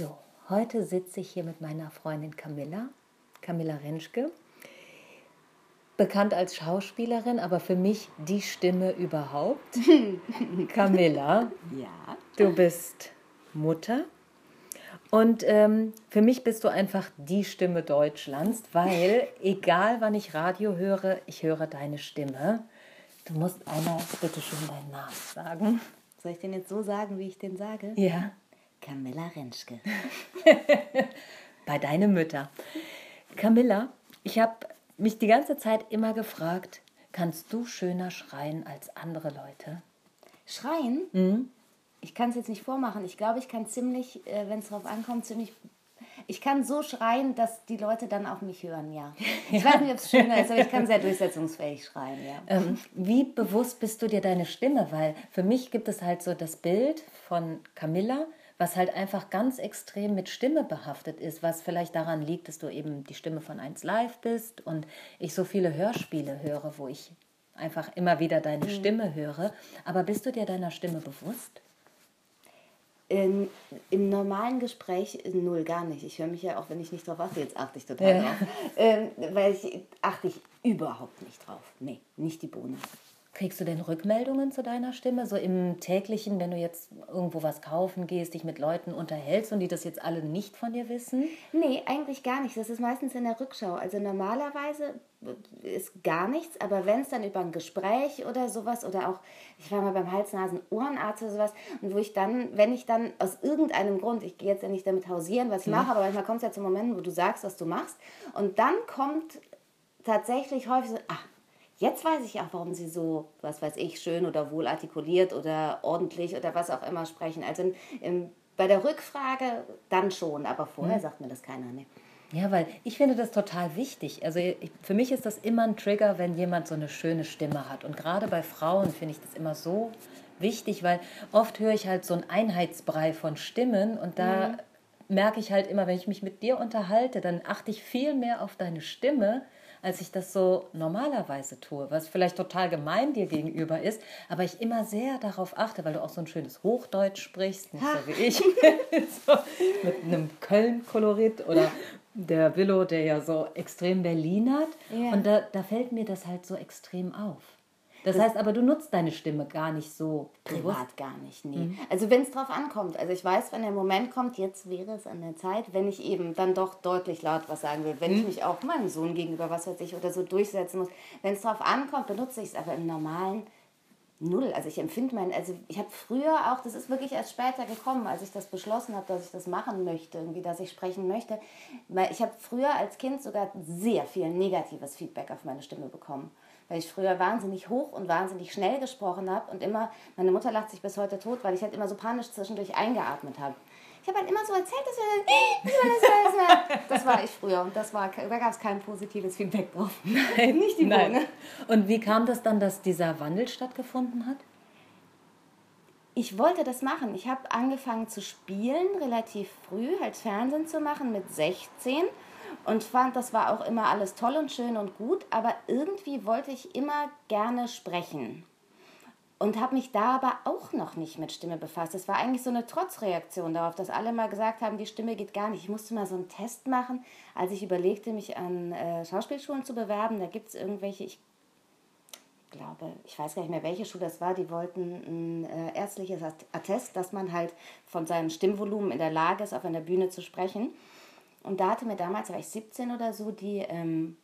So, heute sitze ich hier mit meiner Freundin Camilla, Camilla Rentschke, bekannt als Schauspielerin, aber für mich die Stimme überhaupt. Camilla, Ja. du bist Mutter und ähm, für mich bist du einfach die Stimme Deutschlands, weil egal wann ich Radio höre, ich höre deine Stimme. Du musst einmal bitte schön deinen Namen sagen. Soll ich den jetzt so sagen, wie ich den sage? Ja. Camilla Rentschke. bei deine Mütter. Camilla, ich habe mich die ganze Zeit immer gefragt, kannst du schöner schreien als andere Leute? Schreien? Mhm. Ich kann es jetzt nicht vormachen. Ich glaube, ich kann ziemlich, äh, wenn es drauf ankommt, ziemlich. Ich kann so schreien, dass die Leute dann auch mich hören, ja. Ich weiß nicht, ob es schöner ist, aber ich kann sehr durchsetzungsfähig schreien, ja. Ähm, wie bewusst bist du dir deine Stimme? Weil für mich gibt es halt so das Bild von Camilla, was halt einfach ganz extrem mit Stimme behaftet ist, was vielleicht daran liegt, dass du eben die Stimme von 1 Live bist und ich so viele Hörspiele höre, wo ich einfach immer wieder deine Stimme höre. Aber bist du dir deiner Stimme bewusst? In, Im normalen Gespräch äh, null, gar nicht. Ich höre mich ja auch, wenn ich nicht drauf achte, jetzt achte ich total Ja. drauf. Ähm, weil ich achte ich überhaupt nicht drauf. Nee, nicht die Bohne. Kriegst du denn Rückmeldungen zu deiner Stimme? So im täglichen, wenn du jetzt irgendwo was kaufen gehst, dich mit Leuten unterhältst und die das jetzt alle nicht von dir wissen? Nee, eigentlich gar nicht. Das ist meistens in der Rückschau. Also normalerweise ist gar nichts, aber wenn es dann über ein Gespräch oder sowas oder auch, ich war mal beim Hals-Nasen-Ohrenarzt oder sowas und wo ich dann, wenn ich dann aus irgendeinem Grund, ich gehe jetzt ja nicht damit hausieren, was ich mache, aber manchmal kommt es ja zu Momenten, wo du sagst, was du machst und dann kommt tatsächlich häufig so, ach, Jetzt weiß ich auch, warum sie so, was weiß ich, schön oder wohl artikuliert oder ordentlich oder was auch immer sprechen. Also im, bei der Rückfrage dann schon, aber vorher sagt mir das keiner. Ne? Ja, weil ich finde das total wichtig. Also ich, für mich ist das immer ein Trigger, wenn jemand so eine schöne Stimme hat. Und gerade bei Frauen finde ich das immer so wichtig, weil oft höre ich halt so einen Einheitsbrei von Stimmen und da merke ich halt immer, wenn ich mich mit dir unterhalte, dann achte ich viel mehr auf deine Stimme, als ich das so normalerweise tue, was vielleicht total gemein dir gegenüber ist, aber ich immer sehr darauf achte, weil du auch so ein schönes Hochdeutsch sprichst, nicht so wie ich, so, mit einem Köln-Kolorit oder der Willow, der ja so extrem Berlin hat. Ja. Und da, da fällt mir das halt so extrem auf. Das heißt aber, du nutzt deine Stimme gar nicht so. Privat gar nicht, nee. Also wenn es drauf ankommt. Also ich weiß, wenn der Moment kommt, jetzt wäre es an der Zeit, wenn ich eben dann doch deutlich laut was sagen will. Wenn ich mich auch meinem Sohn gegenüber, was weiß ich, oder so durchsetzen muss. Wenn es drauf ankommt, benutze ich es aber im normalen null. Also ich empfinde mein, also ich habe früher auch, das ist wirklich erst später gekommen, als ich das beschlossen habe, dass ich das machen möchte, irgendwie, dass ich sprechen möchte. Weil ich habe früher als Kind sogar sehr viel negatives Feedback auf meine Stimme bekommen. Weil ich früher wahnsinnig hoch und wahnsinnig schnell gesprochen habe und immer, meine Mutter lacht sich bis heute tot, weil ich halt immer so panisch zwischendurch eingeatmet habe. Ich habe halt immer so erzählt, dass wir das, das war ich früher und das war, da gab es kein positives Feedback drauf. Nicht die Bohne. Und wie kam das dann, dass dieser Wandel stattgefunden hat? Ich wollte das machen. Ich habe angefangen zu spielen, relativ früh, halt Fernsehen zu machen mit 16 und fand, das war auch immer alles toll und schön und gut, aber irgendwie wollte ich immer gerne sprechen. Und habe mich da aber auch noch nicht mit Stimme befasst. Es war eigentlich so eine Trotzreaktion darauf, dass alle mal gesagt haben, die Stimme geht gar nicht. Ich musste mal so einen Test machen, als ich überlegte, mich an äh, Schauspielschulen zu bewerben. Da gibt es irgendwelche, ich glaube, ich weiß gar nicht mehr, welche Schule das war, die wollten ein äh, ärztliches Att- Attest, dass man halt von seinem Stimmvolumen in der Lage ist, auf einer Bühne zu sprechen. Und da hatte mir damals, da war ich 17 oder so, die ähm,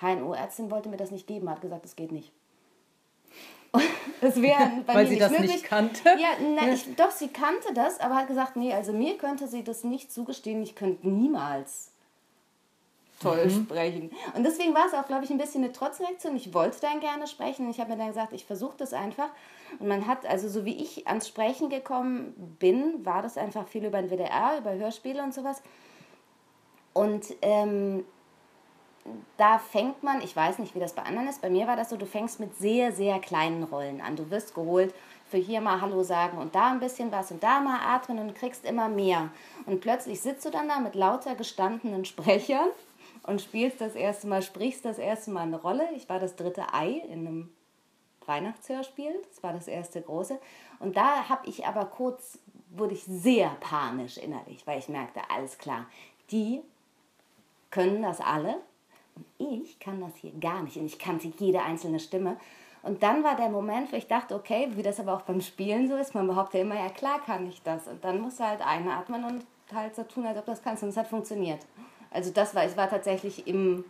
HNO-Ärztin wollte mir das nicht geben, hat gesagt, es geht nicht. Und Das wäre bei Weil mir sie nicht das möglich. nicht kannte? Ja, nein, ich, doch, sie kannte das, aber hat gesagt, nee, also mir könnte sie das nicht zugestehen, ich könnte niemals toll Mhm. sprechen. Und deswegen war es auch, glaube ich, ein bisschen eine Trotzreaktion. Ich wollte dann gerne sprechen. Ich habe mir dann gesagt, ich versuche das einfach. Und man hat, also so wie ich ans Sprechen gekommen bin, war das einfach viel über den WDR, über Hörspiele und sowas. Und ähm, da fängt man, ich weiß nicht, wie das bei anderen ist, bei mir war das so, du fängst mit sehr, sehr kleinen Rollen an. Du wirst geholt für hier mal Hallo sagen und da ein bisschen was und da mal atmen und kriegst immer mehr. Und plötzlich sitzt du dann da mit lauter gestandenen Sprechern und spielst das erste Mal, sprichst das erste Mal eine Rolle. Ich war das dritte Ei in einem Weihnachtshörspiel, das war das erste große. Und da habe ich aber kurz wurde ich sehr panisch innerlich, weil ich merkte, alles klar, die können das alle und ich kann das hier gar nicht und ich kannte jede einzelne Stimme. Und dann war der Moment, wo ich dachte, okay, wie das aber auch beim Spielen so ist, man behauptet immer, ja klar kann ich das. Und dann musst du halt einatmen und halt so tun, als ob das kannst. Und es hat funktioniert. Also das war, ich war tatsächlich im,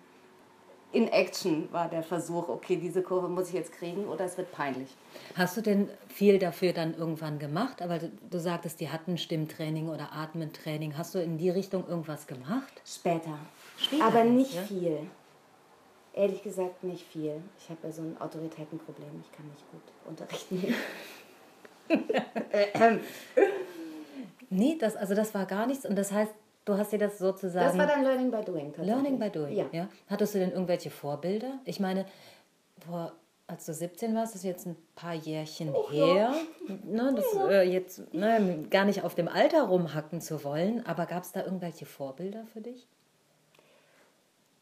in Action war der Versuch, okay, diese Kurve muss ich jetzt kriegen oder es wird peinlich. Hast du denn viel dafür dann irgendwann gemacht? Aber du, du sagtest, die hatten Stimmtraining oder Atmentraining. Hast du in die Richtung irgendwas gemacht? Später. Später Aber nicht ja? viel. Ehrlich gesagt nicht viel. Ich habe ja so ein Autoritätenproblem. Ich kann nicht gut unterrichten. Ähm. nee, das, also das war gar nichts. Und das heißt, Du hast dir das sozusagen. Das war dann Learning by Doing. Learning by Doing, ja. ja. Hattest du denn irgendwelche Vorbilder? Ich meine, vor, als du 17 warst, ist jetzt ein paar Jährchen oh, her. Ja. Ne, das äh, jetzt ne, gar nicht auf dem Alter rumhacken zu wollen, aber gab es da irgendwelche Vorbilder für dich?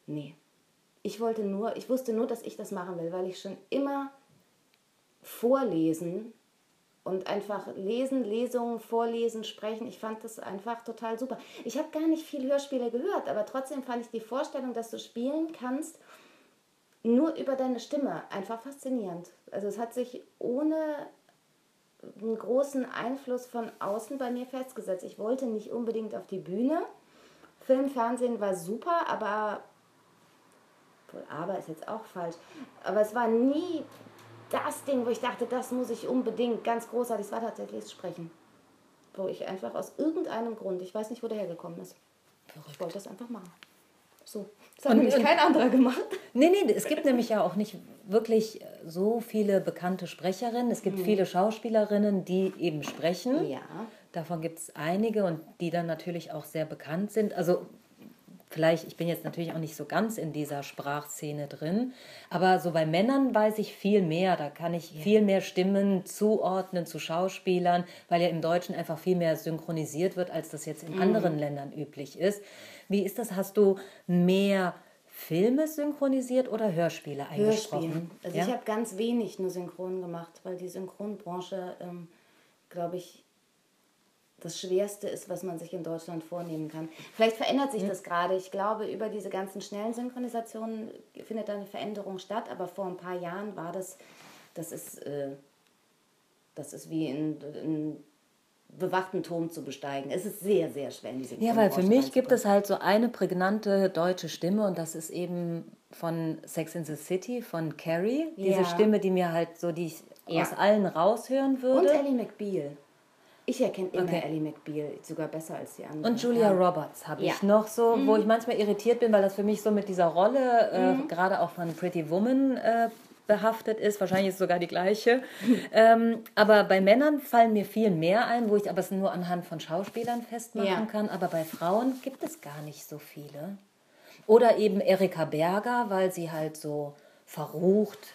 Nee. Ich wollte nur, ich wusste nur, dass ich das machen will, weil ich schon immer vorlesen und einfach lesen, Lesungen, vorlesen, sprechen. Ich fand das einfach total super. Ich habe gar nicht viel Hörspiele gehört, aber trotzdem fand ich die Vorstellung, dass du spielen kannst, nur über deine Stimme, einfach faszinierend. Also es hat sich ohne einen großen Einfluss von außen bei mir festgesetzt. Ich wollte nicht unbedingt auf die Bühne. Film, Fernsehen war super, aber aber ist jetzt auch falsch. Aber es war nie das Ding, wo ich dachte, das muss ich unbedingt, ganz großartig, es war tatsächlich das Sprechen. Wo ich einfach aus irgendeinem Grund, ich weiß nicht, wo der hergekommen ist. Verrückt. Ich wollte das einfach machen. So. Das hat und, nämlich kein anderer gemacht. Nee, nee, es gibt nämlich ja auch nicht wirklich so viele bekannte Sprecherinnen. Es gibt mhm. viele Schauspielerinnen, die eben sprechen. Ja. Davon gibt es einige und die dann natürlich auch sehr bekannt sind. Also vielleicht, ich bin jetzt natürlich auch nicht so ganz in dieser Sprachszene drin, aber so bei Männern weiß ich viel mehr. Da kann ich ja. viel mehr Stimmen zuordnen zu Schauspielern, weil ja im Deutschen einfach viel mehr synchronisiert wird, als das jetzt in mhm. anderen Ländern üblich ist. Wie ist das? Hast du mehr Filme synchronisiert oder Hörspiele eingesprochen? Hörspiele. Also ja? ich habe ganz wenig nur synchron gemacht, weil die Synchronbranche, ähm, glaube ich, das Schwerste ist, was man sich in Deutschland vornehmen kann. Vielleicht verändert sich mhm. das gerade. Ich glaube, über diese ganzen schnellen Synchronisationen findet da eine Veränderung statt, aber vor ein paar Jahren war das, das ist, äh, das ist wie in, in bewachten Turm zu besteigen. Es ist sehr, sehr schwer in diese Ja, weil für mich gibt es halt so eine prägnante deutsche Stimme und das ist eben von Sex in the City, von Carrie. Diese ja. Stimme, die mir halt so, die ich ja. aus allen raushören würde. Und Ellie McBeal. Ich erkenne immer okay. Ellie McBeal sogar besser als die anderen. Und Julia ja. Roberts habe ich ja. noch so, mhm. wo ich manchmal irritiert bin, weil das für mich so mit dieser Rolle, äh, mhm. gerade auch von Pretty Woman, äh, behaftet ist. Wahrscheinlich ist es sogar die gleiche. ähm, aber bei Männern fallen mir viel mehr ein, wo ich aber es nur anhand von Schauspielern festmachen ja. kann. Aber bei Frauen gibt es gar nicht so viele. Oder eben Erika Berger, weil sie halt so verrucht.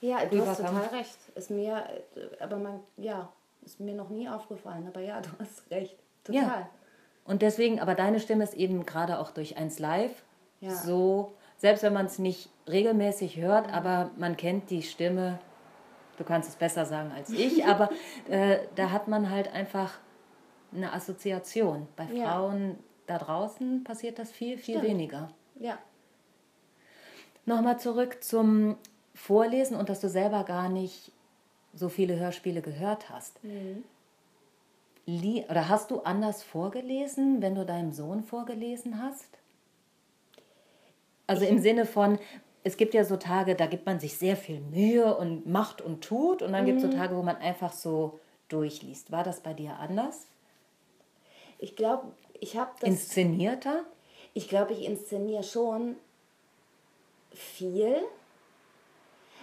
Ja, du hast total recht. Ist mir, äh, aber man, ja, ist mir noch nie aufgefallen, aber ja, du hast recht. Total. Ja. Und deswegen, aber deine Stimme ist eben gerade auch durch 1 Live ja. so, selbst wenn man es nicht regelmäßig hört, mhm. aber man kennt die Stimme, du kannst es besser sagen als ich, aber äh, da hat man halt einfach eine Assoziation. Bei Frauen ja. da draußen passiert das viel, viel Stimmt. weniger. Ja. Nochmal zurück zum Vorlesen und dass du selber gar nicht so viele Hörspiele gehört hast. Mhm. Oder hast du anders vorgelesen, wenn du deinem Sohn vorgelesen hast? Also ich im Sinne von, es gibt ja so Tage, da gibt man sich sehr viel Mühe und macht und tut. Und dann mhm. gibt es so Tage, wo man einfach so durchliest. War das bei dir anders? Ich glaube, ich habe das. Inszenierter? Ich glaube, ich inszeniere schon viel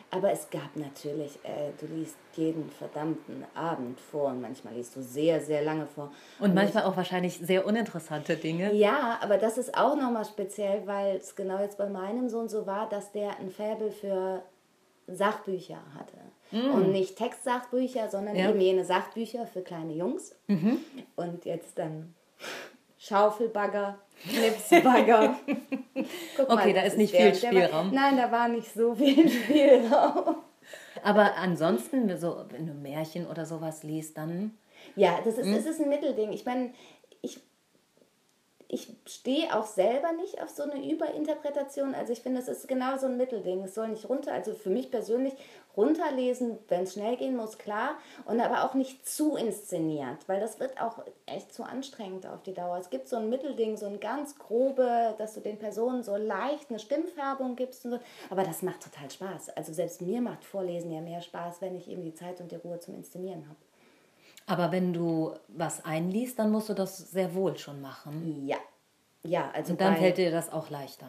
aber es gab natürlich, äh, du liest jeden verdammten Abend vor und manchmal liest du sehr, sehr lange vor. Und, und manchmal ich, auch wahrscheinlich sehr uninteressante Dinge. Ja, aber das ist auch nochmal speziell, weil es genau jetzt bei meinem Sohn so war, dass der ein Faible für Sachbücher hatte. Mm. Und nicht Textsachbücher, sondern ja. eben jene Sachbücher für kleine Jungs. Mhm. Und jetzt dann Schaufelbagger, Knipsbagger. okay, mal, da ist nicht viel Spielraum. War, nein, da war nicht so viel Spielraum. Aber ansonsten, so, wenn du Märchen oder sowas liest, dann. Ja, das ist, hm? das ist ein Mittelding. Ich meine, ich, stehe auch selber nicht auf so eine Überinterpretation. Also ich finde, es ist genau so ein Mittelding. Es soll nicht runter, also für mich persönlich runterlesen, wenn es schnell gehen muss, klar. Und aber auch nicht zu inszeniert, weil das wird auch echt zu anstrengend auf die Dauer. Es gibt so ein Mittelding, so ein ganz grobe, dass du den Personen so leicht eine Stimmfärbung gibst und so. Aber das macht total Spaß. Also selbst mir macht Vorlesen ja mehr Spaß, wenn ich eben die Zeit und die Ruhe zum Inszenieren habe. Aber wenn du was einliest, dann musst du das sehr wohl schon machen. Ja. Ja, also. Und dann fällt dir das auch leichter.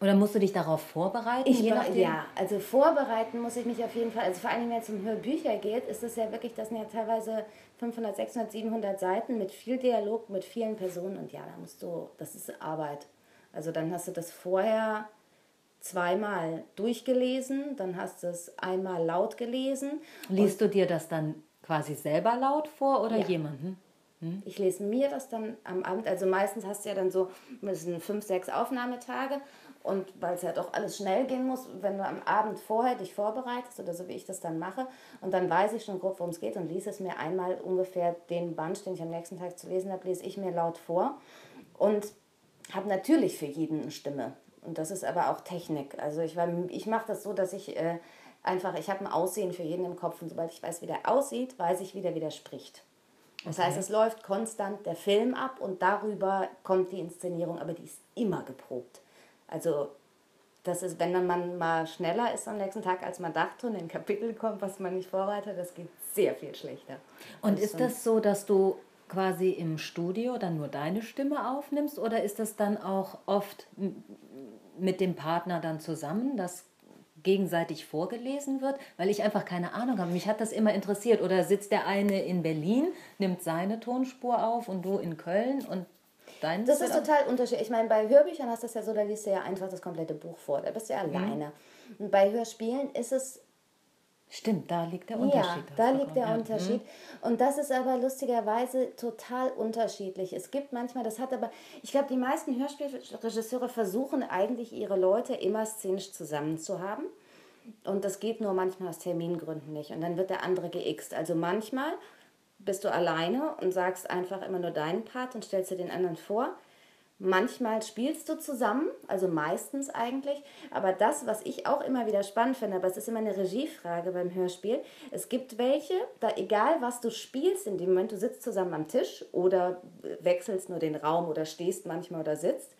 Oder musst du dich darauf vorbereiten? Ich, ja, also vorbereiten muss ich mich auf jeden Fall. Also vor allem, wenn es um Hörbücher geht, ist es ja wirklich, das sind ja teilweise 500, 600, 700 Seiten mit viel Dialog, mit vielen Personen. Und ja, da musst du, das ist Arbeit. Also dann hast du das vorher zweimal durchgelesen, dann hast du es einmal laut gelesen. Liest du dir das dann quasi selber laut vor oder ja. jemanden? Hm? Ich lese mir das dann am Abend, also meistens hast du ja dann so, sind fünf, sechs Aufnahmetage und weil es ja doch alles schnell gehen muss, wenn du am Abend vorher dich vorbereitest oder so wie ich das dann mache und dann weiß ich schon grob, worum es geht und lese es mir einmal ungefähr den Band, den ich am nächsten Tag zu lesen habe, lese ich mir laut vor und habe natürlich für jeden eine Stimme. Und das ist aber auch Technik. Also ich, ich mache das so, dass ich äh, einfach, ich habe ein Aussehen für jeden im Kopf und sobald ich weiß, wie der aussieht, weiß ich, wie der wieder spricht. Das okay. heißt, es läuft konstant der Film ab und darüber kommt die Inszenierung, aber die ist immer geprobt. Also das ist, wenn man mal schneller ist am nächsten Tag, als man dachte und in ein Kapitel kommt, was man nicht vorbereitet, das geht sehr viel schlechter. Und ist das so, dass du quasi im Studio dann nur deine Stimme aufnimmst oder ist das dann auch oft mit dem Partner dann zusammen, dass gegenseitig vorgelesen wird, weil ich einfach keine Ahnung habe. Mich hat das immer interessiert. Oder sitzt der eine in Berlin, nimmt seine Tonspur auf und du in Köln und dein? Das ist total unterschiedlich. Ich meine, bei Hörbüchern hast du das ja so, da liest du ja einfach das komplette Buch vor. Da bist du ja mhm. alleine. Und bei Hörspielen ist es Stimmt, da liegt der Unterschied. Ja, da liegt der ja. Unterschied. Mhm. Und das ist aber lustigerweise total unterschiedlich. Es gibt manchmal, das hat aber, ich glaube, die meisten Hörspielregisseure versuchen eigentlich ihre Leute immer szenisch zusammen zu haben. Und das geht nur manchmal aus Termingründen nicht. Und dann wird der andere geixt. Also manchmal bist du alleine und sagst einfach immer nur deinen Part und stellst dir den anderen vor. Manchmal spielst du zusammen, also meistens eigentlich. Aber das, was ich auch immer wieder spannend finde, aber es ist immer eine Regiefrage beim Hörspiel. Es gibt welche, da egal was du spielst, in dem Moment du sitzt zusammen am Tisch oder wechselst nur den Raum oder stehst manchmal oder sitzt.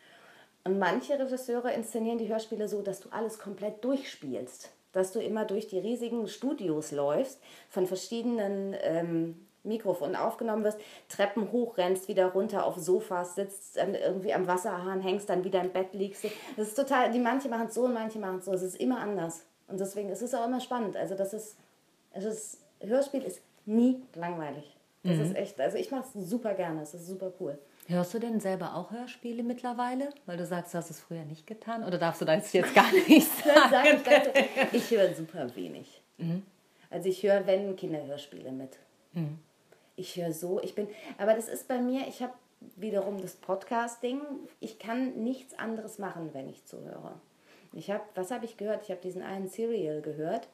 Und manche Regisseure inszenieren die Hörspiele so, dass du alles komplett durchspielst. Dass du immer durch die riesigen Studios läufst, von verschiedenen ähm, Mikrofon aufgenommen wirst, Treppen hochrennst, wieder runter auf Sofas sitzt, dann irgendwie am Wasserhahn hängst, dann wieder im Bett liegst. Das ist total, die manche machen es so und manche machen es so. Es ist immer anders. Und deswegen ist es auch immer spannend. Also das ist, es ist, Hörspiel ist nie langweilig. Das mhm. ist echt, also ich mache es super gerne, es ist super cool. Hörst du denn selber auch Hörspiele mittlerweile? Weil du sagst, du hast es früher nicht getan. Oder darfst du das jetzt gar nicht sagen? ich, ich höre super wenig. Mhm. Also ich höre, wenn Kinderhörspiele mit. Mhm ich höre so, ich bin, aber das ist bei mir, ich habe wiederum das Podcast-Ding, ich kann nichts anderes machen, wenn ich zuhöre. Ich habe, was habe ich gehört? Ich habe diesen einen Serial gehört.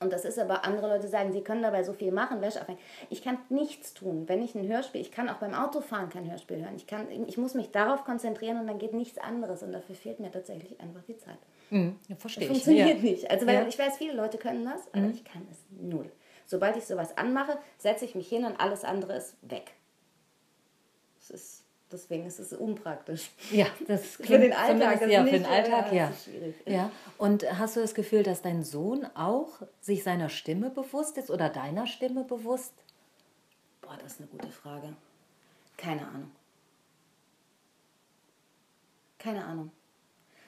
Und das ist aber, andere Leute sagen, sie können dabei so viel machen, Wäsche aufhängen. Ich kann nichts tun, wenn ich ein Hörspiel, ich kann auch beim Autofahren kein Hörspiel hören. Ich, kann, ich muss mich darauf konzentrieren und dann geht nichts anderes. Und dafür fehlt mir tatsächlich einfach die Zeit. Mhm, verstehe das funktioniert ja. nicht. Also, weil ja. ich weiß, viele Leute können das, aber mhm. ich kann es null. Sobald ich sowas anmache, setze ich mich hin und alles andere ist weg. Das ist, deswegen ist es unpraktisch. Ja, das für den Alltag. Ja, für den Alltag, ja. ja. Und hast du das Gefühl, dass dein Sohn auch sich seiner Stimme bewusst ist oder deiner Stimme bewusst? Boah, das ist eine gute Frage. Keine Ahnung. Keine Ahnung.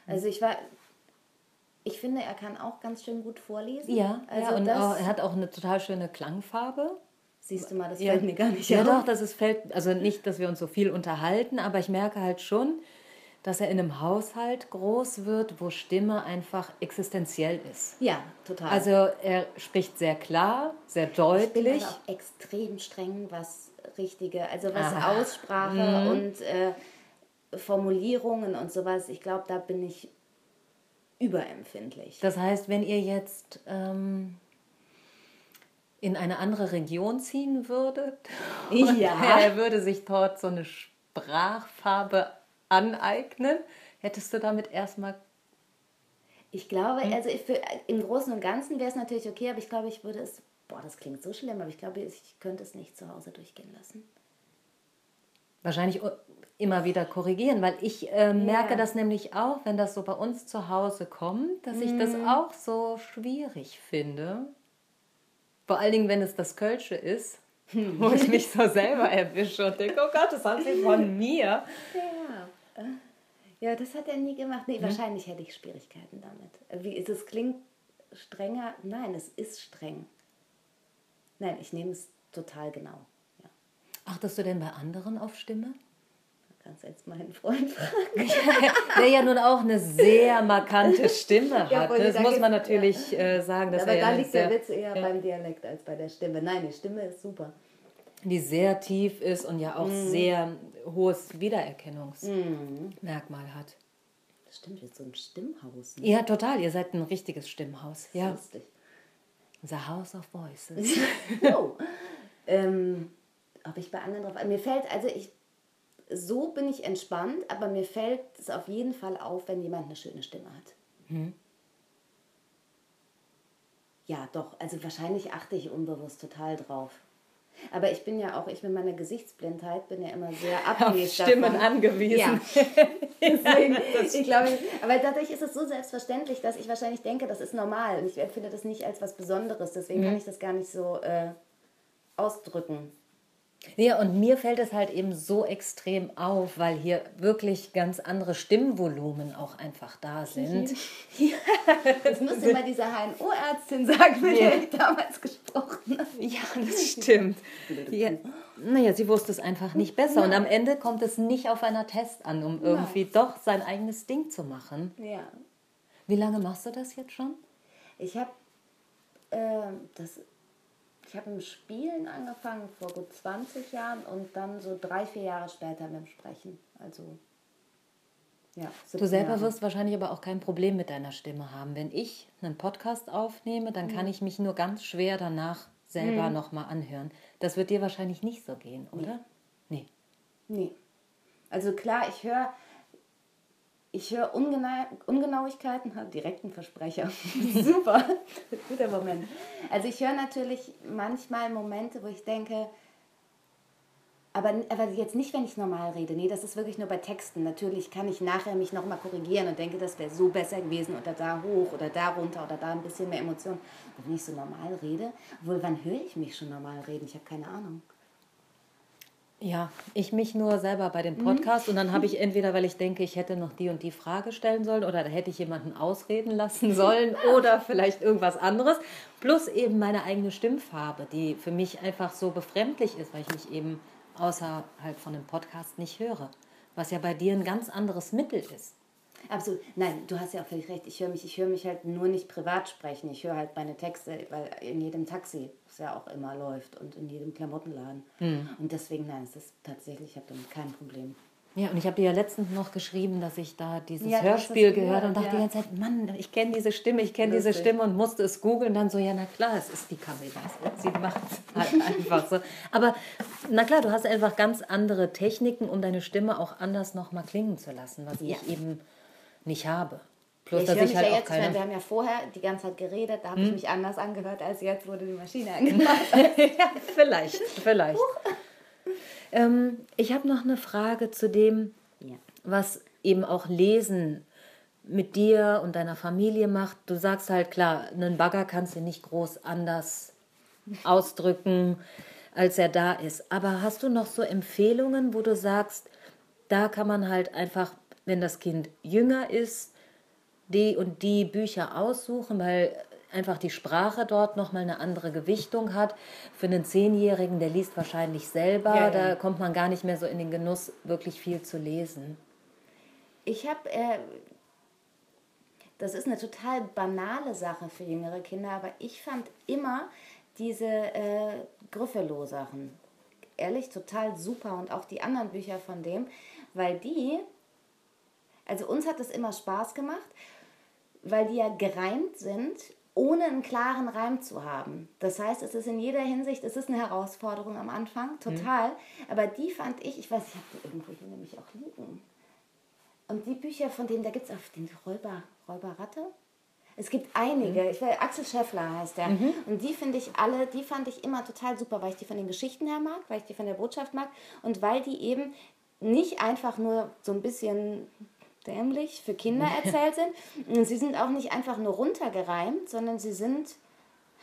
Also ich war, ich finde, er kann auch ganz schön gut vorlesen. Ja, also ja, und er hat auch eine total schöne Klangfarbe. Siehst du mal, das ja. fällt mir gar nicht ja, auf. Ja, doch, das ist, fällt, also nicht, dass wir uns so viel unterhalten, aber ich merke halt schon, dass er in einem Haushalt groß wird, wo Stimme einfach existenziell ist. Ja, total. Also er spricht sehr klar, sehr deutlich. Ich bin auch extrem streng, was richtige, also was Aha. Aussprache mhm. und äh, Formulierungen und sowas. Ich glaube, da bin ich überempfindlich. Das heißt, wenn ihr jetzt ähm, in eine andere Region ziehen würdet. Ja. er würde sich dort so eine Sprachfarbe aneignen. Hättest du damit erstmal. Ich glaube, hm? also ich für, im Großen und Ganzen wäre es natürlich okay, aber ich glaube, ich würde es. Boah, das klingt so schlimm, aber ich glaube, ich könnte es nicht zu Hause durchgehen lassen. Wahrscheinlich immer wieder korrigieren, weil ich äh, merke ja. das nämlich auch, wenn das so bei uns zu Hause kommt, dass ich das mhm. auch so schwierig finde. Vor allen Dingen, wenn es das Kölsche ist, wo ich mich so selber erwische und denke, oh Gott, das haben sie von mir. Ja. Ja, das hat er nie gemacht. Nee, hm. wahrscheinlich hätte ich Schwierigkeiten damit. Wie, es klingt strenger. Nein, es ist streng. Nein, ich nehme es total genau. Ja. Achtest du denn bei anderen auf Stimme? Kannst jetzt meinen Freund fragen. Der ja nun auch eine sehr markante Stimme hat. Ja, das muss man natürlich ja. äh, sagen. Dass Aber er da liegt der Witz eher ja. beim Dialekt als bei der Stimme. Nein, die Stimme ist super. Die sehr tief ist und ja auch mm. sehr hohes Wiedererkennungsmerkmal mm. hat. Das stimmt, jetzt so ein Stimmhaus. Ne? Ja, total. Ihr seid ein richtiges Stimmhaus. Das ja. Lustig. Unser House of Voices. oh. ähm, ob ich bei anderen drauf. Mir fällt, also ich so bin ich entspannt, aber mir fällt es auf jeden Fall auf, wenn jemand eine schöne Stimme hat. Hm. Ja, doch. Also wahrscheinlich achte ich unbewusst total drauf. Aber ich bin ja auch, ich mit meiner Gesichtsblindheit bin ja immer sehr abhängig Auf Stimmen davon. angewiesen. Ja. Deswegen, ich glaube, aber dadurch ist es so selbstverständlich, dass ich wahrscheinlich denke, das ist normal. Und ich empfinde das nicht als was Besonderes. Deswegen mhm. kann ich das gar nicht so äh, ausdrücken. Ja, und mir fällt es halt eben so extrem auf, weil hier wirklich ganz andere Stimmvolumen auch einfach da sind. Ja, das müsste mal diese HNO-Ärztin sagen, mit der ich damals gesprochen habe. Ja, das stimmt. Ja, naja, sie wusste es einfach nicht besser. Und am Ende kommt es nicht auf einer Test an, um irgendwie doch sein eigenes Ding zu machen. Ja. Wie lange machst du das jetzt schon? Ich habe äh, das ich habe mit Spielen angefangen vor gut 20 Jahren und dann so drei, vier Jahre später mit dem Sprechen. Also ja, du selber Jahre. wirst wahrscheinlich aber auch kein Problem mit deiner Stimme haben. Wenn ich einen Podcast aufnehme, dann kann ich mich nur ganz schwer danach selber mhm. nochmal anhören. Das wird dir wahrscheinlich nicht so gehen, oder? Nee. Nee. Also klar, ich höre ich höre Ungenau Ungenauigkeiten, direkten Versprecher. Super, guter Moment. Also ich höre natürlich manchmal Momente, wo ich denke, aber, aber jetzt nicht, wenn ich normal rede. Nee, das ist wirklich nur bei Texten. Natürlich kann ich nachher mich nochmal korrigieren und denke, das wäre so besser gewesen oder da hoch oder da runter oder da ein bisschen mehr Emotion. Aber wenn ich so normal rede, obwohl, wann höre ich mich schon normal reden? Ich habe keine Ahnung. Ja, ich mich nur selber bei dem mhm. Podcast mhm. und dann habe ich entweder, weil ich denke, ich hätte noch die und die Frage stellen sollen oder da hätte ich jemanden ausreden lassen sollen oder vielleicht irgendwas anderes, plus eben meine eigene Stimmfarbe, die für mich einfach so befremdlich ist, weil ich mich eben außerhalb von dem Podcast nicht höre, was ja bei dir ein ganz anderes Mittel ist. Absolut. Nein, du hast ja auch völlig recht. Ich höre mich, ich höre mich halt nur nicht privat sprechen. Ich höre halt meine Texte, in jedem Taxi ja auch immer läuft und in jedem Klamottenladen. Mhm. Und deswegen, nein, es ist tatsächlich, ich habe damit kein Problem. Ja, und ich habe dir ja letztens noch geschrieben, dass ich da dieses ja, Hörspiel gehört und dachte ja. die ganze Zeit, Mann, ich kenne diese Stimme, ich kenne diese Stimme und musste es googeln. Dann so, ja, na klar, es ist die Camilla. Sie macht es halt einfach so. Aber na klar, du hast einfach ganz andere Techniken, um deine Stimme auch anders nochmal klingen zu lassen, was ja. ich eben nicht habe. Plus, ich dass ich halt ja jetzt, keine... meine, wir haben ja vorher die ganze Zeit geredet, da habe hm? ich mich anders angehört, als jetzt wurde die Maschine angemacht. ja, vielleicht, vielleicht. Ähm, ich habe noch eine Frage zu dem, ja. was eben auch Lesen mit dir und deiner Familie macht. Du sagst halt, klar, einen Bagger kannst du nicht groß anders ausdrücken, als er da ist. Aber hast du noch so Empfehlungen, wo du sagst, da kann man halt einfach wenn das Kind jünger ist, die und die Bücher aussuchen, weil einfach die Sprache dort nochmal eine andere Gewichtung hat. Für einen Zehnjährigen, der liest wahrscheinlich selber, ja, ja. da kommt man gar nicht mehr so in den Genuss, wirklich viel zu lesen. Ich habe, äh, das ist eine total banale Sache für jüngere Kinder, aber ich fand immer diese äh, Gryffalo-Sachen ehrlich total super und auch die anderen Bücher von dem, weil die also uns hat es immer Spaß gemacht, weil die ja gereimt sind ohne einen klaren Reim zu haben. Das heißt, es ist in jeder Hinsicht, es ist eine Herausforderung am Anfang, total. Mhm. Aber die fand ich, ich weiß, ich habe die irgendwo hier nämlich auch liegen. Und die Bücher von denen, da gibt es auf den Räuber, Räuberratte. Es gibt einige, mhm. ich weiß, Axel Scheffler heißt der. Mhm. Und die finde ich alle, die fand ich immer total super, weil ich die von den Geschichten her mag, weil ich die von der Botschaft mag und weil die eben nicht einfach nur so ein bisschen dämlich für Kinder erzählt sind. Und sie sind auch nicht einfach nur runtergereimt, sondern sie sind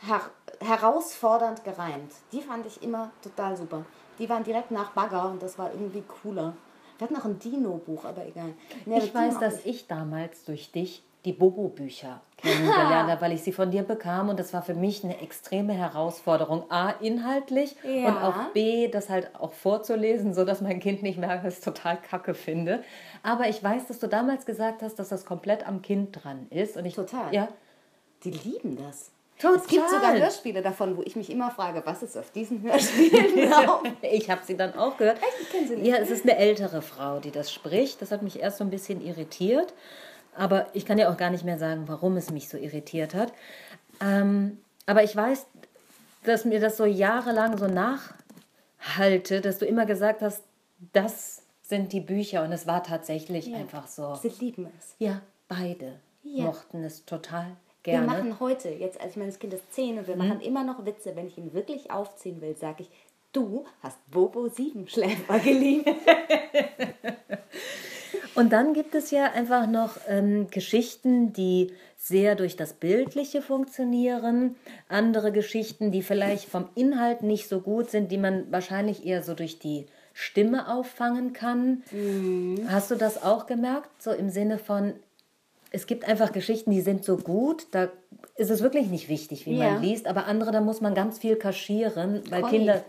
her herausfordernd gereimt. Die fand ich immer total super. Die waren direkt nach Bagger und das war irgendwie cooler. Wir hatten noch ein Dino-Buch, aber egal. Nee, ich weiß, dass ich damals durch dich die Bobo-Bücher kennengelernt habe, weil ich sie von dir bekam und das war für mich eine extreme Herausforderung. A, inhaltlich ja. und auch B, das halt auch vorzulesen, sodass mein Kind nicht merkt, dass ich es total kacke finde. Aber ich weiß, dass du damals gesagt hast, dass das komplett am Kind dran ist. Und ich, total. Ja. Die lieben das. Total. Es gibt sogar Hörspiele davon, wo ich mich immer frage, was ist auf diesen Hörspielen drauf? ich habe sie dann auch gehört. Echt? Ich kenne sie nicht. Ja, es ist eine ältere Frau, die das spricht. Das hat mich erst so ein bisschen irritiert. Aber ich kann ja auch gar nicht mehr sagen, warum es mich so irritiert hat. Ähm, aber ich weiß, dass mir das so jahrelang so nachhalte, dass du immer gesagt hast, das sind die Bücher und es war tatsächlich ja. einfach so. Sie lieben es. Ja, beide ja. mochten es total gerne. Wir machen heute, jetzt als ich meines Kindes zehn und wir mhm. machen immer noch Witze, wenn ich ihn wirklich aufziehen will, sage ich, du hast Bobo Siebenschläfer geliebt. Und dann gibt es ja einfach noch ähm, Geschichten, die sehr durch das Bildliche funktionieren, andere Geschichten, die vielleicht vom Inhalt nicht so gut sind, die man wahrscheinlich eher so durch die Stimme auffangen kann. Mhm. Hast du das auch gemerkt? So im Sinne von, es gibt einfach Geschichten, die sind so gut, da ist es wirklich nicht wichtig, wie ja. man liest, aber andere, da muss man ganz viel kaschieren, weil Conny. Kinder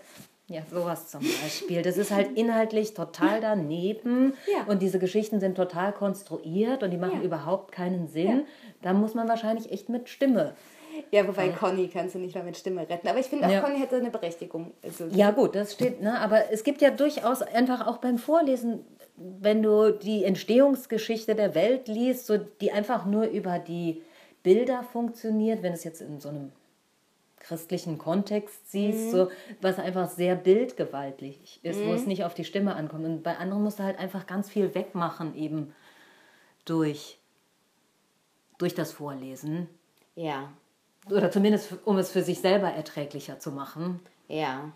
ja, sowas zum Beispiel. Das ist halt inhaltlich total daneben ja. und diese Geschichten sind total konstruiert und die machen ja. überhaupt keinen Sinn. Ja. Da muss man wahrscheinlich echt mit Stimme. Ja, wobei Conny kannst du nicht mal mit Stimme retten. Aber ich finde auch, Conny hätte eine Berechtigung. Also ja, gut, das steht, ne? aber es gibt ja durchaus einfach auch beim Vorlesen, wenn du die Entstehungsgeschichte der Welt liest, so die einfach nur über die Bilder funktioniert, wenn es jetzt in so einem christlichen Kontext siehst, mhm. so, was einfach sehr bildgewaltig ist, mhm. wo es mhm. nicht auf die Stimme ankommt. Und bei anderen musst du halt einfach ganz viel wegmachen, eben durch, durch das Vorlesen. Ja. Oder zumindest, um es für sich selber erträglicher zu machen. Ja.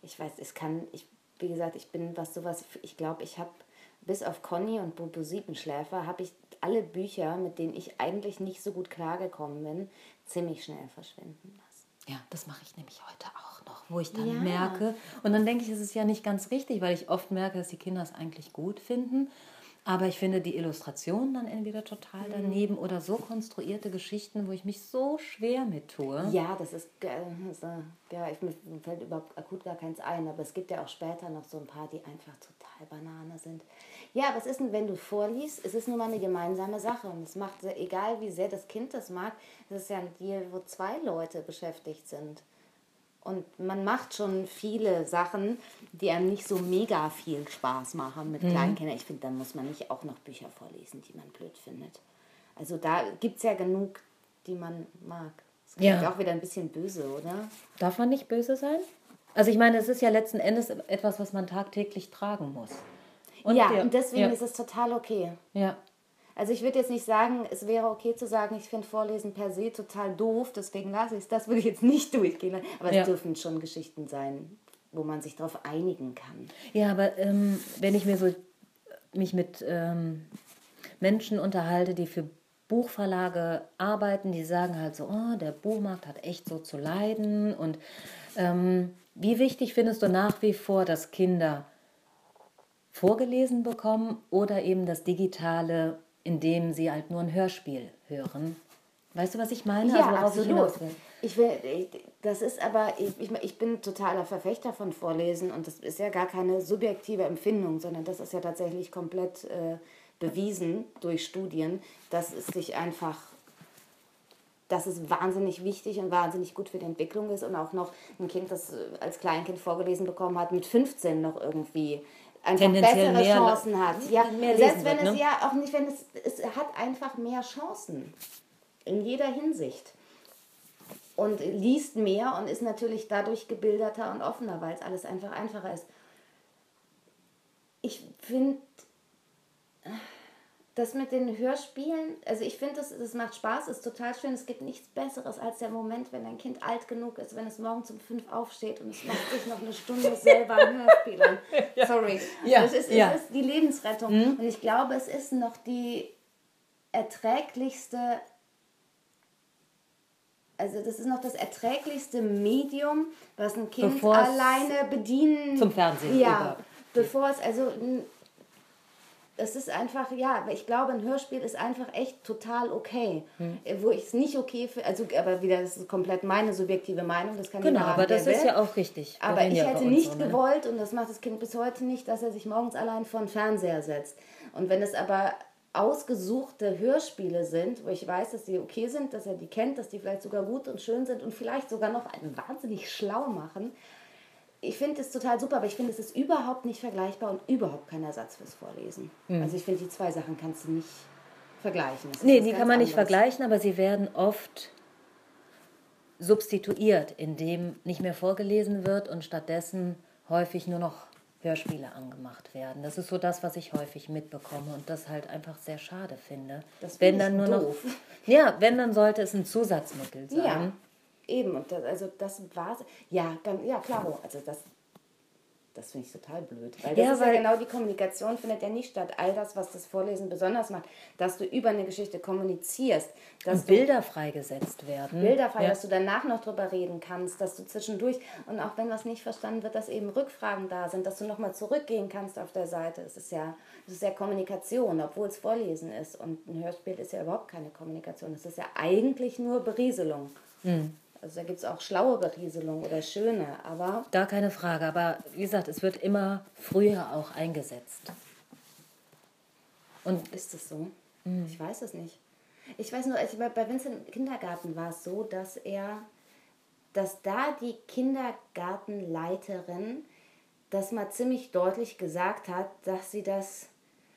Ich weiß, es kann, ich, wie gesagt, ich bin was sowas, ich glaube, ich habe bis auf Conny und Bobo Siebenschläfer habe ich alle Bücher, mit denen ich eigentlich nicht so gut klargekommen bin, ziemlich schnell verschwinden lassen. Ja, das mache ich nämlich heute auch noch, wo ich dann ja. merke, und dann denke ich, es ist ja nicht ganz richtig, weil ich oft merke, dass die Kinder es eigentlich gut finden. Aber ich finde die Illustration dann entweder total mhm. daneben oder so konstruierte Geschichten, wo ich mich so schwer mit tue. Ja, das ist, äh, ja, ich, mir fällt überhaupt akut gar keins ein, aber es gibt ja auch später noch so ein paar, die einfach total Banane sind. Ja, was ist denn, wenn du vorliest? Es ist nun mal eine gemeinsame Sache und es macht, egal wie sehr das Kind das mag, es ist ja ein Deal, wo zwei Leute beschäftigt sind. Und man macht schon viele Sachen, die einem nicht so mega viel Spaß machen mit mhm. Kleinkindern. Ich finde, dann muss man nicht auch noch Bücher vorlesen, die man blöd findet. Also da gibt es ja genug, die man mag. Das klingt ja auch wieder ein bisschen böse, oder? Darf man nicht böse sein? Also ich meine, es ist ja letzten Endes etwas, was man tagtäglich tragen muss. Und ja, der, und deswegen ja. ist es total okay. Ja. Also ich würde jetzt nicht sagen, es wäre okay zu sagen, ich finde Vorlesen per se total doof, deswegen lasse ich es. Das würde ich jetzt nicht durchgehen. Aber ja. es dürfen schon Geschichten sein, wo man sich darauf einigen kann. Ja, aber ähm, wenn ich mir so mich mit ähm, Menschen unterhalte, die für Buchverlage arbeiten, die sagen halt so, oh, der Buchmarkt hat echt so zu leiden. Und ähm, wie wichtig findest du nach wie vor, dass Kinder vorgelesen bekommen oder eben das Digitale, indem sie halt nur ein Hörspiel hören. Weißt du, was ich meine? Ja, also, absolut. Ich, ich will, ich, das ist aber, ich, ich, ich bin totaler Verfechter von Vorlesen und das ist ja gar keine subjektive Empfindung, sondern das ist ja tatsächlich komplett äh, bewiesen durch Studien, dass es sich einfach dass es wahnsinnig wichtig und wahnsinnig gut für die Entwicklung ist und auch noch ein Kind, das äh, als Kleinkind vorgelesen bekommen hat, mit 15 noch irgendwie einfach bessere mehr, Chancen hat. Ja, mehr selbst wenn wird, es ne? ja auch nicht, wenn es, es hat einfach mehr Chancen. In jeder Hinsicht. Und liest mehr und ist natürlich dadurch gebildeter und offener, weil es alles einfach einfacher ist. Ich finde das mit den Hörspielen, also ich finde, das, das macht Spaß, ist total schön. Es gibt nichts Besseres als der Moment, wenn dein Kind alt genug ist, wenn es morgens um fünf aufsteht und es macht sich noch eine Stunde selber ein Hörspiel an. ja. Sorry. Ja. Das ist, ja. ist die Lebensrettung. Mhm. Und ich glaube, es ist noch die erträglichste, also das ist noch das erträglichste Medium, was ein Kind Bevor alleine bedienen. Zum Fernsehen. Ja. Bevor es, also es ist einfach, ja, ich glaube, ein Hörspiel ist einfach echt total okay. Hm. Wo ich es nicht okay finde, also, aber wieder, das ist komplett meine subjektive Meinung, das kann Genau, haben, aber das ist will. ja auch richtig. Aber ich hätte nicht so, ne? gewollt, und das macht das Kind bis heute nicht, dass er sich morgens allein vor den Fernseher setzt. Und wenn es aber ausgesuchte Hörspiele sind, wo ich weiß, dass die okay sind, dass er die kennt, dass die vielleicht sogar gut und schön sind und vielleicht sogar noch einen wahnsinnig schlau machen, ich finde es total super, aber ich finde, es ist überhaupt nicht vergleichbar und überhaupt kein Ersatz fürs Vorlesen. Mhm. Also ich finde, die zwei Sachen kannst du nicht vergleichen. Das nee, die kann man nicht vergleichen, aber sie werden oft substituiert, indem nicht mehr vorgelesen wird und stattdessen häufig nur noch Hörspiele angemacht werden. Das ist so das, was ich häufig mitbekomme und das halt einfach sehr schade finde. Das wenn dann nur doof. noch Ja, wenn dann sollte es ein Zusatzmittel sein. Ja. Eben, und das, also das war Ja, dann, ja, klar, also das, das finde ich total blöd. Weil das ja, ist weil ja genau die Kommunikation, findet ja nicht statt. All das, was das Vorlesen besonders macht, dass du über eine Geschichte kommunizierst. Dass Bilder freigesetzt werden. Bilder frei, ja. dass du danach noch drüber reden kannst, dass du zwischendurch, und auch wenn was nicht verstanden wird, dass eben Rückfragen da sind, dass du nochmal zurückgehen kannst auf der Seite. Es ist ja, es ist ja Kommunikation, obwohl es Vorlesen ist. Und ein Hörspiel ist ja überhaupt keine Kommunikation. Es ist ja eigentlich nur Berieselung. Mhm. Also da gibt es auch schlaue Berieselung oder schöne, aber. Da keine Frage, aber wie gesagt, es wird immer früher auch eingesetzt. Und ist es so? Mhm. Ich weiß es nicht. Ich weiß nur, als ich bei, bei Vincent im Kindergarten war es so, dass er, dass da die Kindergartenleiterin das mal ziemlich deutlich gesagt hat, dass sie das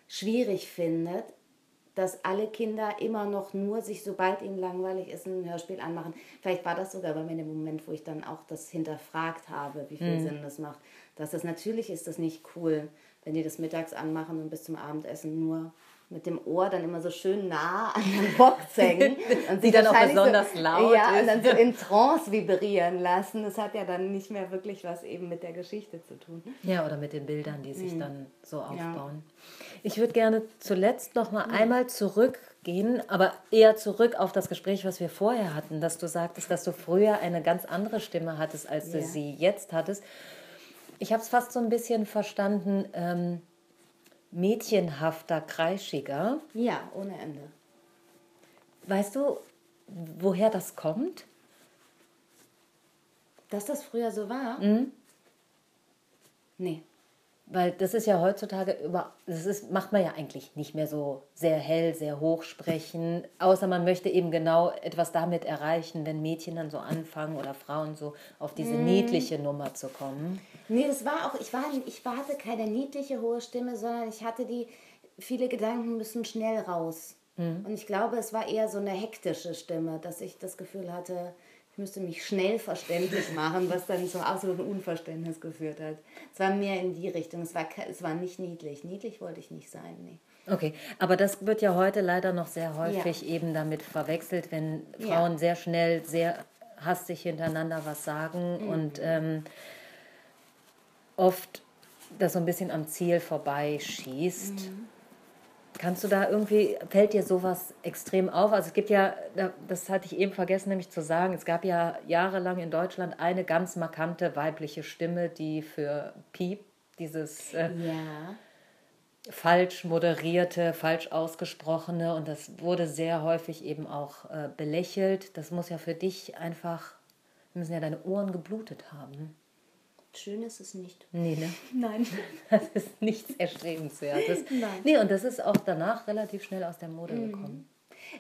schwierig findet, dass alle Kinder immer noch nur sich, sobald ihnen langweilig ist, ein Hörspiel anmachen. Vielleicht war das sogar bei mir in dem Moment, wo ich dann auch das hinterfragt habe, wie viel mhm. Sinn das macht. Dass das natürlich ist das nicht cool, wenn die das mittags anmachen und bis zum Abendessen nur mit dem Ohr dann immer so schön nah an der Box hängen. Und sie dann auch besonders so, laut Ja, ist. und dann so in Trance vibrieren lassen. Das hat ja dann nicht mehr wirklich was eben mit der Geschichte zu tun. Ja, oder mit den Bildern, die sich mhm. dann so aufbauen. Ja. Ich würde gerne zuletzt noch mal mhm. einmal zurückgehen, aber eher zurück auf das Gespräch, was wir vorher hatten, dass du sagtest, dass du früher eine ganz andere Stimme hattest, als ja. du sie jetzt hattest. Ich habe es fast so ein bisschen verstanden, ähm, mädchenhafter, kreischiger. Ja, ohne Ende. Weißt du, woher das kommt? Dass das früher so war? Mhm. Nee. Weil das ist ja heutzutage über, das ist, macht man ja eigentlich nicht mehr so sehr hell, sehr hoch sprechen, außer man möchte eben genau etwas damit erreichen, wenn Mädchen dann so anfangen oder Frauen so auf diese mm. niedliche Nummer zu kommen. Nee, das war auch, ich war, ich hatte keine niedliche hohe Stimme, sondern ich hatte die, viele Gedanken müssen schnell raus. Mm. Und ich glaube, es war eher so eine hektische Stimme, dass ich das Gefühl hatte, ich müsste mich schnell verständlich machen, was dann zum absoluten Unverständnis geführt hat. Es war mehr in die Richtung. Es war, es war nicht niedlich. Niedlich wollte ich nicht sein, nee. Okay, aber das wird ja heute leider noch sehr häufig ja. eben damit verwechselt, wenn Frauen ja. sehr schnell, sehr hastig hintereinander was sagen mhm. und ähm, oft das so ein bisschen am Ziel vorbeischießt. Mhm. Kannst du da irgendwie, fällt dir sowas extrem auf? Also es gibt ja, das hatte ich eben vergessen nämlich zu sagen, es gab ja jahrelang in Deutschland eine ganz markante weibliche Stimme, die für Piep, dieses äh, ja. falsch moderierte, falsch ausgesprochene und das wurde sehr häufig eben auch äh, belächelt. Das muss ja für dich einfach, müssen ja deine Ohren geblutet haben. Schön ist es nicht. Nee, ne? Nein. Das ist nichts Erstrebenswertes. Nein. Nee, und das ist auch danach relativ schnell aus der Mode mhm. gekommen.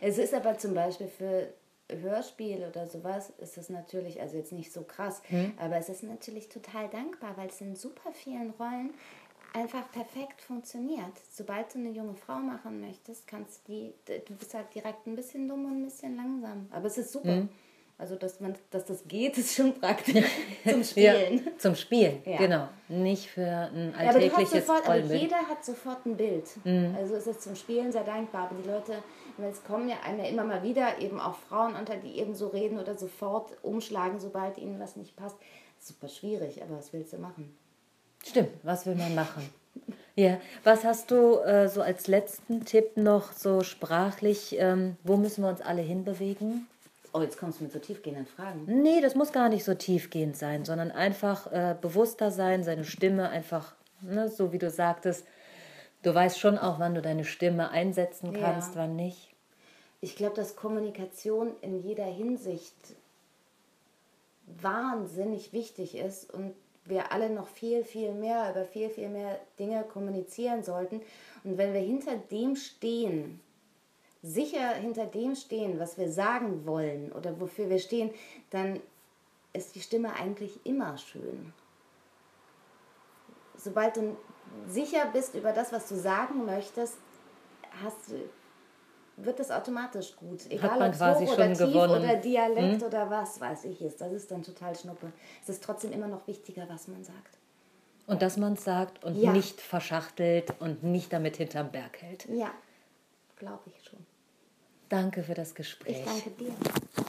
Es ist aber zum Beispiel für Hörspiel oder sowas, ist es natürlich, also jetzt nicht so krass, mhm. aber es ist natürlich total dankbar, weil es in super vielen Rollen einfach perfekt funktioniert. Sobald du eine junge Frau machen möchtest, kannst du die, du bist halt direkt ein bisschen dumm und ein bisschen langsam. Aber es ist super. Mhm. Also, dass, man, dass das geht, ist schon praktisch zum Spielen. Ja, zum Spielen, ja. genau. Nicht für ein alltägliches ja, aber, sofort, aber jeder hat sofort ein Bild. Mhm. Also ist es zum Spielen sehr dankbar. Aber die Leute, es kommen ja einem immer mal wieder eben auch Frauen unter, die eben so reden oder sofort umschlagen, sobald ihnen was nicht passt. Super schwierig, aber was willst du machen? Stimmt, was will man machen? Ja, was hast du äh, so als letzten Tipp noch so sprachlich? Ähm, wo müssen wir uns alle hinbewegen? Oh, jetzt kommst du mit so tiefgehenden Fragen. Nee, das muss gar nicht so tiefgehend sein, sondern einfach äh, bewusster sein, seine Stimme einfach, ne, so wie du sagtest, du weißt schon auch, wann du deine Stimme einsetzen kannst, ja. wann nicht. Ich glaube, dass Kommunikation in jeder Hinsicht wahnsinnig wichtig ist und wir alle noch viel, viel mehr über viel, viel mehr Dinge kommunizieren sollten. Und wenn wir hinter dem stehen, sicher hinter dem stehen, was wir sagen wollen oder wofür wir stehen, dann ist die Stimme eigentlich immer schön. Sobald du sicher bist über das, was du sagen möchtest, hast wird es automatisch gut. Egal ob quasi hoch oder tief gewonnen. oder Dialekt hm? oder was weiß ich ist. Das ist dann total schnuppe. Es ist trotzdem immer noch wichtiger, was man sagt. Und dass man es sagt und ja. nicht verschachtelt und nicht damit hinterm Berg hält. Ja, glaube ich schon. Danke für das Gespräch. Ich danke dir.